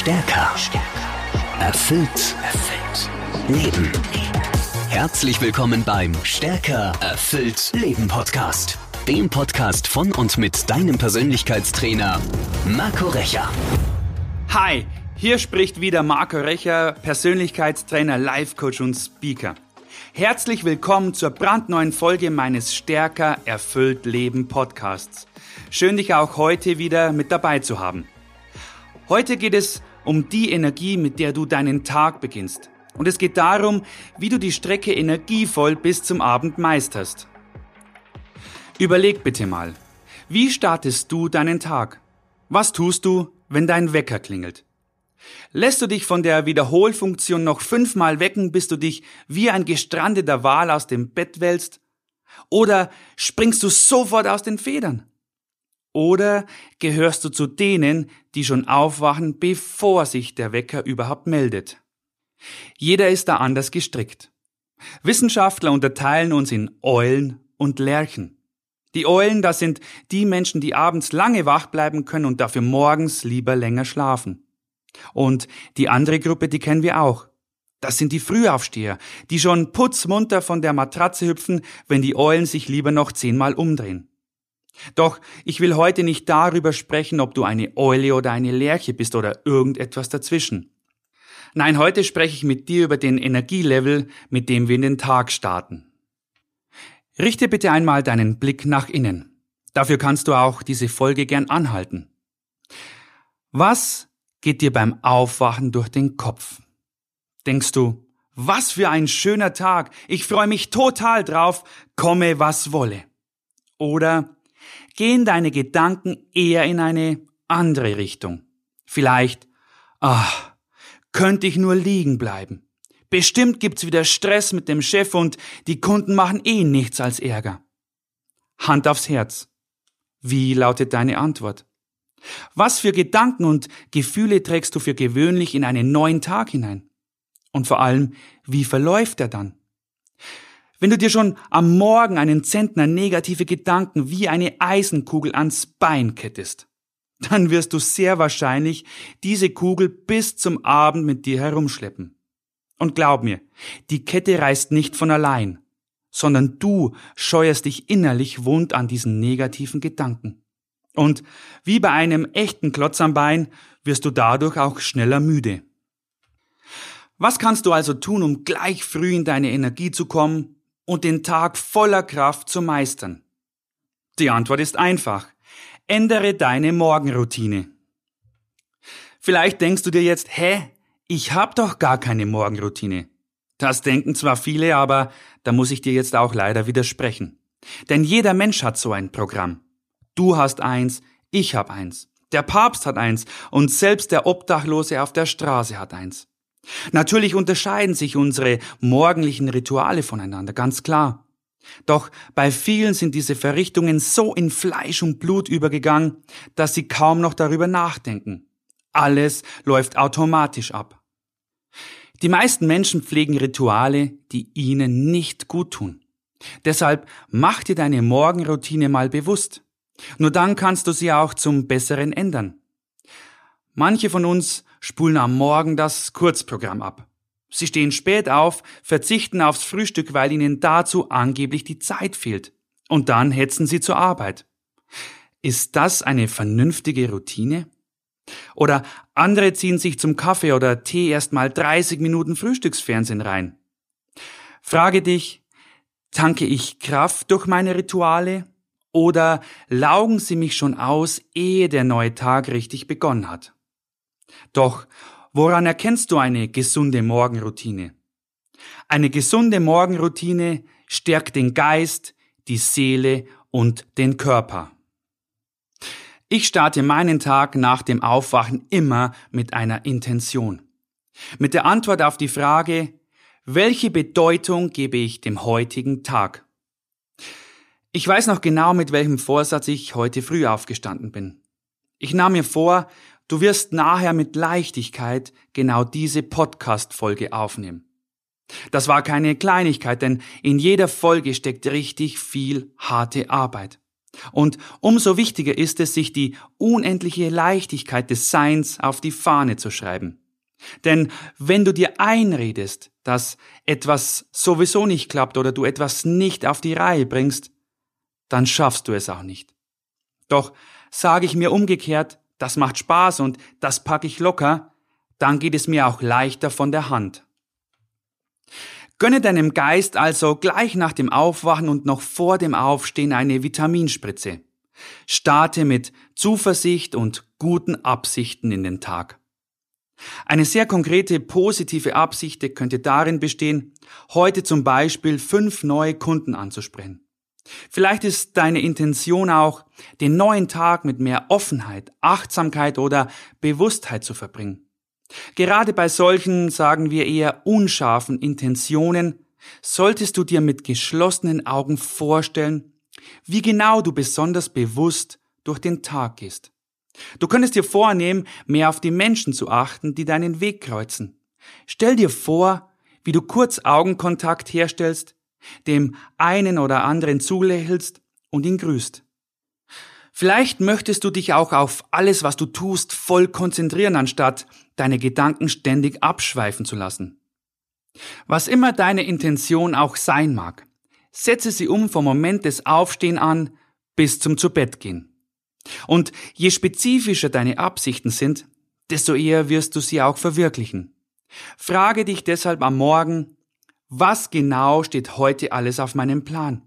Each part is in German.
Stärker. Erfüllt. Erfüllt. Leben. Herzlich willkommen beim Stärker. Erfüllt. Leben Podcast. Dem Podcast von und mit deinem Persönlichkeitstrainer Marco Recher. Hi, hier spricht wieder Marco Recher, Persönlichkeitstrainer, Life Coach und Speaker. Herzlich willkommen zur brandneuen Folge meines Stärker erfüllt Leben Podcasts. Schön dich auch heute wieder mit dabei zu haben. Heute geht es um die Energie, mit der du deinen Tag beginnst. Und es geht darum, wie du die Strecke energievoll bis zum Abend meisterst. Überleg bitte mal, wie startest du deinen Tag? Was tust du, wenn dein Wecker klingelt? Lässt du dich von der Wiederholfunktion noch fünfmal wecken, bis du dich wie ein gestrandeter Wal aus dem Bett wälzt? Oder springst du sofort aus den Federn? Oder gehörst du zu denen, die schon aufwachen, bevor sich der Wecker überhaupt meldet? Jeder ist da anders gestrickt. Wissenschaftler unterteilen uns in Eulen und Lerchen. Die Eulen, das sind die Menschen, die abends lange wach bleiben können und dafür morgens lieber länger schlafen. Und die andere Gruppe, die kennen wir auch. Das sind die Frühaufsteher, die schon putzmunter von der Matratze hüpfen, wenn die Eulen sich lieber noch zehnmal umdrehen. Doch ich will heute nicht darüber sprechen, ob du eine Eule oder eine Lerche bist oder irgendetwas dazwischen. Nein, heute spreche ich mit dir über den Energielevel, mit dem wir in den Tag starten. Richte bitte einmal deinen Blick nach innen. Dafür kannst du auch diese Folge gern anhalten. Was geht dir beim Aufwachen durch den Kopf? Denkst du, was für ein schöner Tag, ich freue mich total drauf, komme was wolle. Oder gehen deine Gedanken eher in eine andere Richtung. Vielleicht, ach, könnte ich nur liegen bleiben. Bestimmt gibt's wieder Stress mit dem Chef und die Kunden machen eh nichts als Ärger. Hand aufs Herz. Wie lautet deine Antwort? Was für Gedanken und Gefühle trägst du für gewöhnlich in einen neuen Tag hinein? Und vor allem, wie verläuft er dann? Wenn du dir schon am Morgen einen Zentner negative Gedanken wie eine Eisenkugel ans Bein kettest, dann wirst du sehr wahrscheinlich diese Kugel bis zum Abend mit dir herumschleppen. Und glaub mir, die Kette reißt nicht von allein, sondern du scheuerst dich innerlich wund an diesen negativen Gedanken. Und wie bei einem echten Klotz am Bein wirst du dadurch auch schneller müde. Was kannst du also tun, um gleich früh in deine Energie zu kommen und den Tag voller Kraft zu meistern? Die Antwort ist einfach. Ändere deine Morgenroutine. Vielleicht denkst du dir jetzt, hä, ich hab doch gar keine Morgenroutine. Das denken zwar viele, aber da muss ich dir jetzt auch leider widersprechen. Denn jeder Mensch hat so ein Programm. Du hast eins, ich hab eins. Der Papst hat eins und selbst der Obdachlose auf der Straße hat eins. Natürlich unterscheiden sich unsere morgendlichen Rituale voneinander, ganz klar. Doch bei vielen sind diese Verrichtungen so in Fleisch und Blut übergegangen, dass sie kaum noch darüber nachdenken. Alles läuft automatisch ab. Die meisten Menschen pflegen Rituale, die ihnen nicht gut tun. Deshalb mach dir deine Morgenroutine mal bewusst. Nur dann kannst du sie auch zum Besseren ändern. Manche von uns spulen am Morgen das Kurzprogramm ab. Sie stehen spät auf, verzichten aufs Frühstück, weil ihnen dazu angeblich die Zeit fehlt. Und dann hetzen sie zur Arbeit. Ist das eine vernünftige Routine? Oder andere ziehen sich zum Kaffee oder Tee erst mal 30 Minuten Frühstücksfernsehen rein. Frage dich, tanke ich Kraft durch meine Rituale oder laugen sie mich schon aus, ehe der neue Tag richtig begonnen hat? Doch woran erkennst du eine gesunde Morgenroutine? Eine gesunde Morgenroutine stärkt den Geist, die Seele und den Körper. Ich starte meinen Tag nach dem Aufwachen immer mit einer Intention. Mit der Antwort auf die Frage, welche Bedeutung gebe ich dem heutigen Tag? Ich weiß noch genau, mit welchem Vorsatz ich heute früh aufgestanden bin. Ich nahm mir vor, du wirst nachher mit Leichtigkeit genau diese Podcast-Folge aufnehmen. Das war keine Kleinigkeit, denn in jeder Folge steckt richtig viel harte Arbeit. Und umso wichtiger ist es, sich die unendliche Leichtigkeit des Seins auf die Fahne zu schreiben. Denn wenn du dir einredest, dass etwas sowieso nicht klappt oder du etwas nicht auf die Reihe bringst, dann schaffst du es auch nicht. Doch sage ich mir umgekehrt, das macht Spaß und das packe ich locker, dann geht es mir auch leichter von der Hand. Gönne deinem Geist also gleich nach dem Aufwachen und noch vor dem Aufstehen eine Vitaminspritze. Starte mit Zuversicht und guten Absichten in den Tag. Eine sehr konkrete positive Absicht könnte darin bestehen, heute zum Beispiel fünf neue Kunden anzusprechen. Vielleicht ist deine Intention auch, den neuen Tag mit mehr Offenheit, Achtsamkeit oder Bewusstheit zu verbringen. Gerade bei solchen, sagen wir eher unscharfen Intentionen, solltest du dir mit geschlossenen Augen vorstellen, wie genau du besonders bewusst durch den Tag gehst. Du könntest dir vornehmen, mehr auf die Menschen zu achten, die deinen Weg kreuzen. Stell dir vor, wie du kurz Augenkontakt herstellst, dem einen oder anderen zulächelst und ihn grüßt. Vielleicht möchtest du dich auch auf alles, was du tust, voll konzentrieren, anstatt deine Gedanken ständig abschweifen zu lassen. Was immer deine Intention auch sein mag, setze sie um vom Moment des Aufstehen an bis zum Zubettgehen. Und je spezifischer deine Absichten sind, desto eher wirst du sie auch verwirklichen. Frage dich deshalb am Morgen, was genau steht heute alles auf meinem Plan?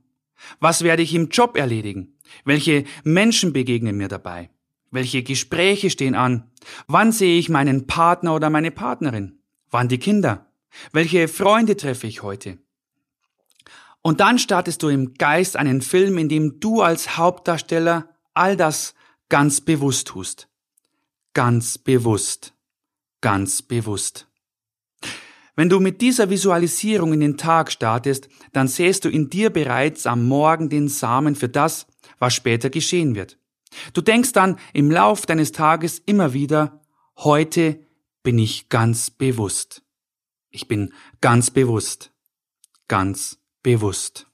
Was werde ich im Job erledigen? Welche Menschen begegnen mir dabei? Welche Gespräche stehen an? Wann sehe ich meinen Partner oder meine Partnerin? Wann die Kinder? Welche Freunde treffe ich heute? Und dann startest du im Geist einen Film, in dem du als Hauptdarsteller all das ganz bewusst tust. Ganz bewusst. Ganz bewusst. Wenn du mit dieser Visualisierung in den Tag startest, dann sähst du in dir bereits am Morgen den Samen für das, was später geschehen wird. Du denkst dann im Lauf deines Tages immer wieder, heute bin ich ganz bewusst. Ich bin ganz bewusst. Ganz bewusst.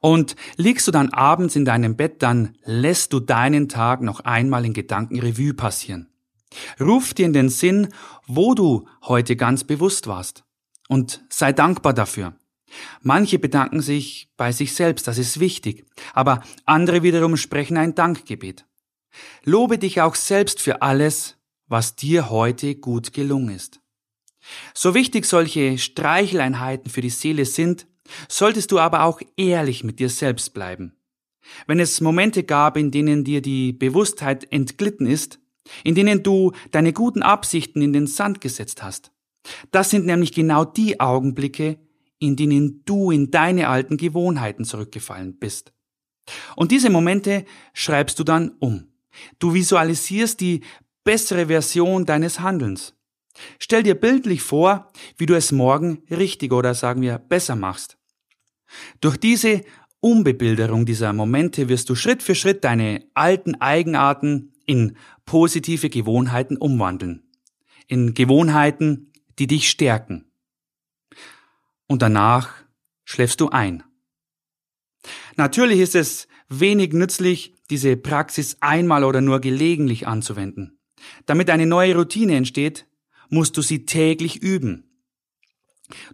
Und liegst du dann abends in deinem Bett, dann lässt du deinen Tag noch einmal in Gedanken Revue passieren. Ruf dir in den Sinn, wo du heute ganz bewusst warst. Und sei dankbar dafür. Manche bedanken sich bei sich selbst, das ist wichtig, aber andere wiederum sprechen ein Dankgebet. Lobe dich auch selbst für alles, was dir heute gut gelungen ist. So wichtig solche Streicheleinheiten für die Seele sind, solltest du aber auch ehrlich mit dir selbst bleiben. Wenn es Momente gab, in denen dir die Bewusstheit entglitten ist, in denen du deine guten Absichten in den Sand gesetzt hast, das sind nämlich genau die Augenblicke, in denen du in deine alten Gewohnheiten zurückgefallen bist. Und diese Momente schreibst du dann um. Du visualisierst die bessere Version deines Handelns. Stell dir bildlich vor, wie du es morgen richtig oder sagen wir besser machst. Durch diese Umbebilderung dieser Momente wirst du Schritt für Schritt deine alten Eigenarten in positive Gewohnheiten umwandeln. In Gewohnheiten, die dich stärken und danach schläfst du ein. Natürlich ist es wenig nützlich, diese Praxis einmal oder nur gelegentlich anzuwenden. Damit eine neue Routine entsteht, musst du sie täglich üben.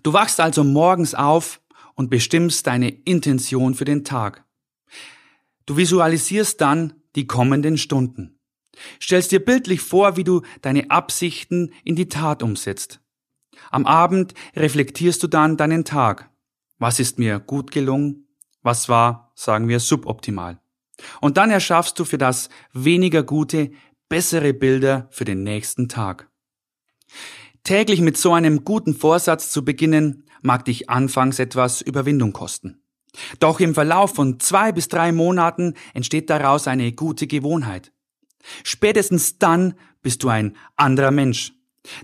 Du wachst also morgens auf und bestimmst deine Intention für den Tag. Du visualisierst dann die kommenden Stunden. Stellst dir bildlich vor, wie du deine Absichten in die Tat umsetzt. Am Abend reflektierst du dann deinen Tag. Was ist mir gut gelungen? Was war, sagen wir, suboptimal? Und dann erschaffst du für das weniger gute bessere Bilder für den nächsten Tag. Täglich mit so einem guten Vorsatz zu beginnen, mag dich anfangs etwas Überwindung kosten. Doch im Verlauf von zwei bis drei Monaten entsteht daraus eine gute Gewohnheit. Spätestens dann bist du ein anderer Mensch.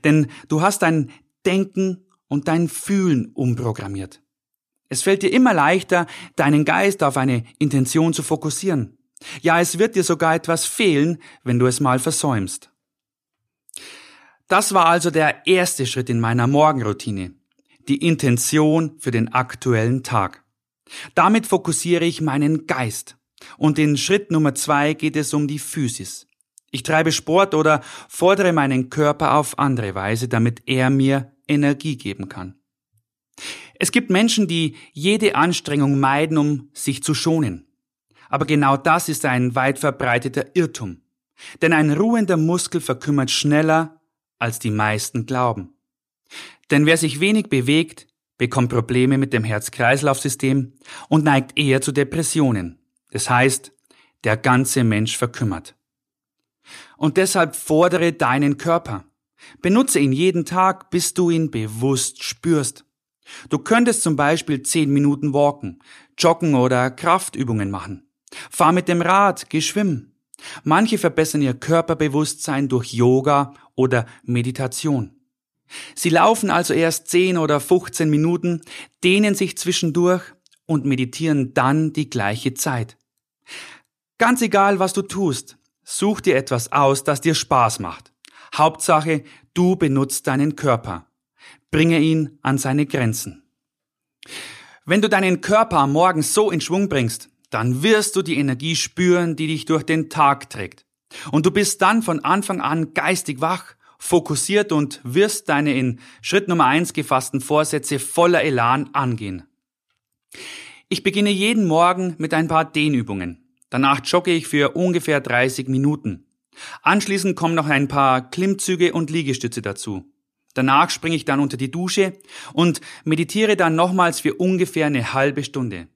Denn du hast ein Denken und dein Fühlen umprogrammiert. Es fällt dir immer leichter, deinen Geist auf eine Intention zu fokussieren. Ja, es wird dir sogar etwas fehlen, wenn du es mal versäumst. Das war also der erste Schritt in meiner Morgenroutine. Die Intention für den aktuellen Tag. Damit fokussiere ich meinen Geist. Und in Schritt Nummer zwei geht es um die Physis. Ich treibe Sport oder fordere meinen Körper auf andere Weise, damit er mir Energie geben kann. Es gibt Menschen, die jede Anstrengung meiden, um sich zu schonen. Aber genau das ist ein weit verbreiteter Irrtum. Denn ein ruhender Muskel verkümmert schneller, als die meisten glauben. Denn wer sich wenig bewegt, bekommt Probleme mit dem Herz-Kreislauf-System und neigt eher zu Depressionen. Das heißt, der ganze Mensch verkümmert. Und deshalb fordere deinen Körper. Benutze ihn jeden Tag, bis du ihn bewusst spürst. Du könntest zum Beispiel zehn Minuten walken, joggen oder Kraftübungen machen. Fahr mit dem Rad, geh schwimmen. Manche verbessern ihr Körperbewusstsein durch Yoga oder Meditation. Sie laufen also erst 10 oder 15 Minuten, dehnen sich zwischendurch und meditieren dann die gleiche Zeit. Ganz egal, was du tust, such dir etwas aus, das dir Spaß macht. Hauptsache, du benutzt deinen Körper. Bringe ihn an seine Grenzen. Wenn du deinen Körper am Morgen so in Schwung bringst, dann wirst du die Energie spüren, die dich durch den Tag trägt. Und du bist dann von Anfang an geistig wach, fokussiert und wirst deine in Schritt Nummer eins gefassten Vorsätze voller Elan angehen. Ich beginne jeden Morgen mit ein paar Dehnübungen. Danach jogge ich für ungefähr 30 Minuten. Anschließend kommen noch ein paar Klimmzüge und Liegestütze dazu. Danach springe ich dann unter die Dusche und meditiere dann nochmals für ungefähr eine halbe Stunde.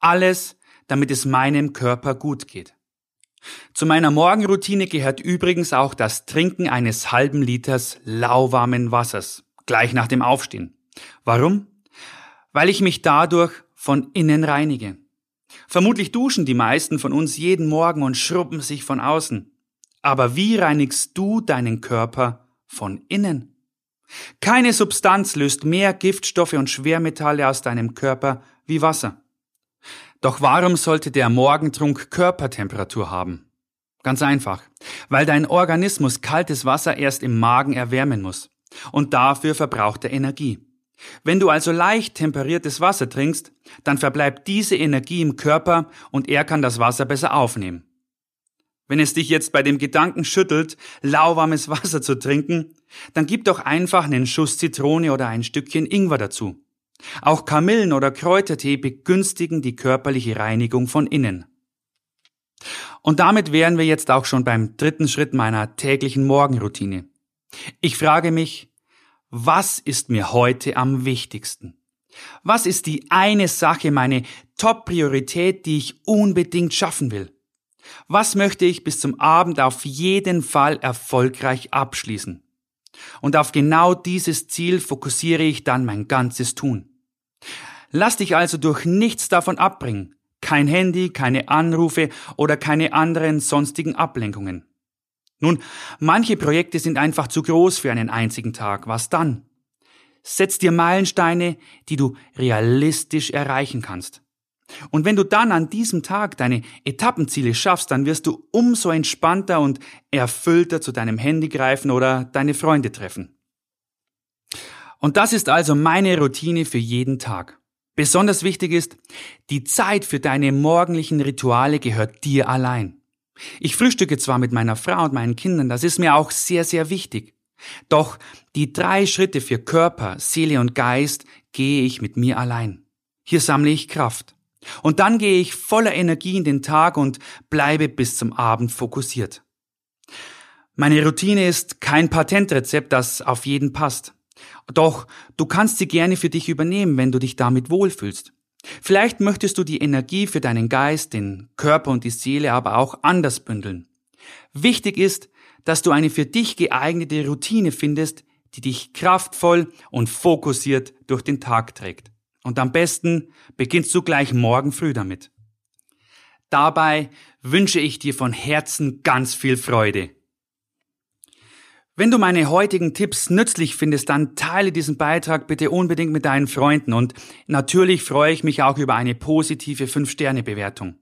Alles damit es meinem Körper gut geht. Zu meiner Morgenroutine gehört übrigens auch das Trinken eines halben Liters lauwarmen Wassers, gleich nach dem Aufstehen. Warum? Weil ich mich dadurch von innen reinige. Vermutlich duschen die meisten von uns jeden Morgen und schrubben sich von außen. Aber wie reinigst du deinen Körper von innen? Keine Substanz löst mehr Giftstoffe und Schwermetalle aus deinem Körper wie Wasser. Doch warum sollte der Morgentrunk Körpertemperatur haben? Ganz einfach, weil dein Organismus kaltes Wasser erst im Magen erwärmen muss. Und dafür verbraucht er Energie. Wenn du also leicht temperiertes Wasser trinkst, dann verbleibt diese Energie im Körper und er kann das Wasser besser aufnehmen. Wenn es dich jetzt bei dem Gedanken schüttelt, lauwarmes Wasser zu trinken, dann gib doch einfach einen Schuss Zitrone oder ein Stückchen Ingwer dazu. Auch Kamillen- oder Kräutertee begünstigen die körperliche Reinigung von innen. Und damit wären wir jetzt auch schon beim dritten Schritt meiner täglichen Morgenroutine. Ich frage mich, was ist mir heute am wichtigsten? Was ist die eine Sache, meine Top-Priorität, die ich unbedingt schaffen will? Was möchte ich bis zum Abend auf jeden Fall erfolgreich abschließen? Und auf genau dieses Ziel fokussiere ich dann mein ganzes Tun. Lass dich also durch nichts davon abbringen. Kein Handy, keine Anrufe oder keine anderen sonstigen Ablenkungen. Nun, manche Projekte sind einfach zu groß für einen einzigen Tag. Was dann? Setz dir Meilensteine, die du realistisch erreichen kannst. Und wenn du dann an diesem Tag deine Etappenziele schaffst, dann wirst du umso entspannter und erfüllter zu deinem Handy greifen oder deine Freunde treffen. Und das ist also meine Routine für jeden Tag. Besonders wichtig ist, die Zeit für deine morgendlichen Rituale gehört dir allein. Ich frühstücke zwar mit meiner Frau und meinen Kindern, das ist mir auch sehr, sehr wichtig. Doch die drei Schritte für Körper, Seele und Geist gehe ich mit mir allein. Hier sammle ich Kraft. Und dann gehe ich voller Energie in den Tag und bleibe bis zum Abend fokussiert. Meine Routine ist kein Patentrezept, das auf jeden passt. Doch du kannst sie gerne für dich übernehmen, wenn du dich damit wohlfühlst. Vielleicht möchtest du die Energie für deinen Geist, den Körper und die Seele aber auch anders bündeln. Wichtig ist, dass du eine für dich geeignete Routine findest, die dich kraftvoll und fokussiert durch den Tag trägt. Und am besten beginnst du gleich morgen früh damit. Dabei wünsche ich dir von Herzen ganz viel Freude. Wenn du meine heutigen Tipps nützlich findest, dann teile diesen Beitrag bitte unbedingt mit deinen Freunden und natürlich freue ich mich auch über eine positive 5-Sterne-Bewertung.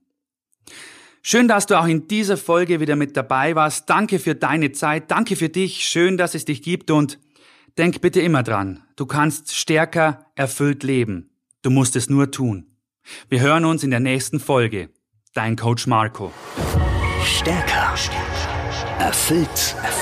Schön, dass du auch in dieser Folge wieder mit dabei warst. Danke für deine Zeit, danke für dich, schön, dass es dich gibt und denk bitte immer dran, du kannst stärker erfüllt leben. Du musst es nur tun. Wir hören uns in der nächsten Folge. dein Coach Marco. Stärker. Erfüllt. Erfüllt.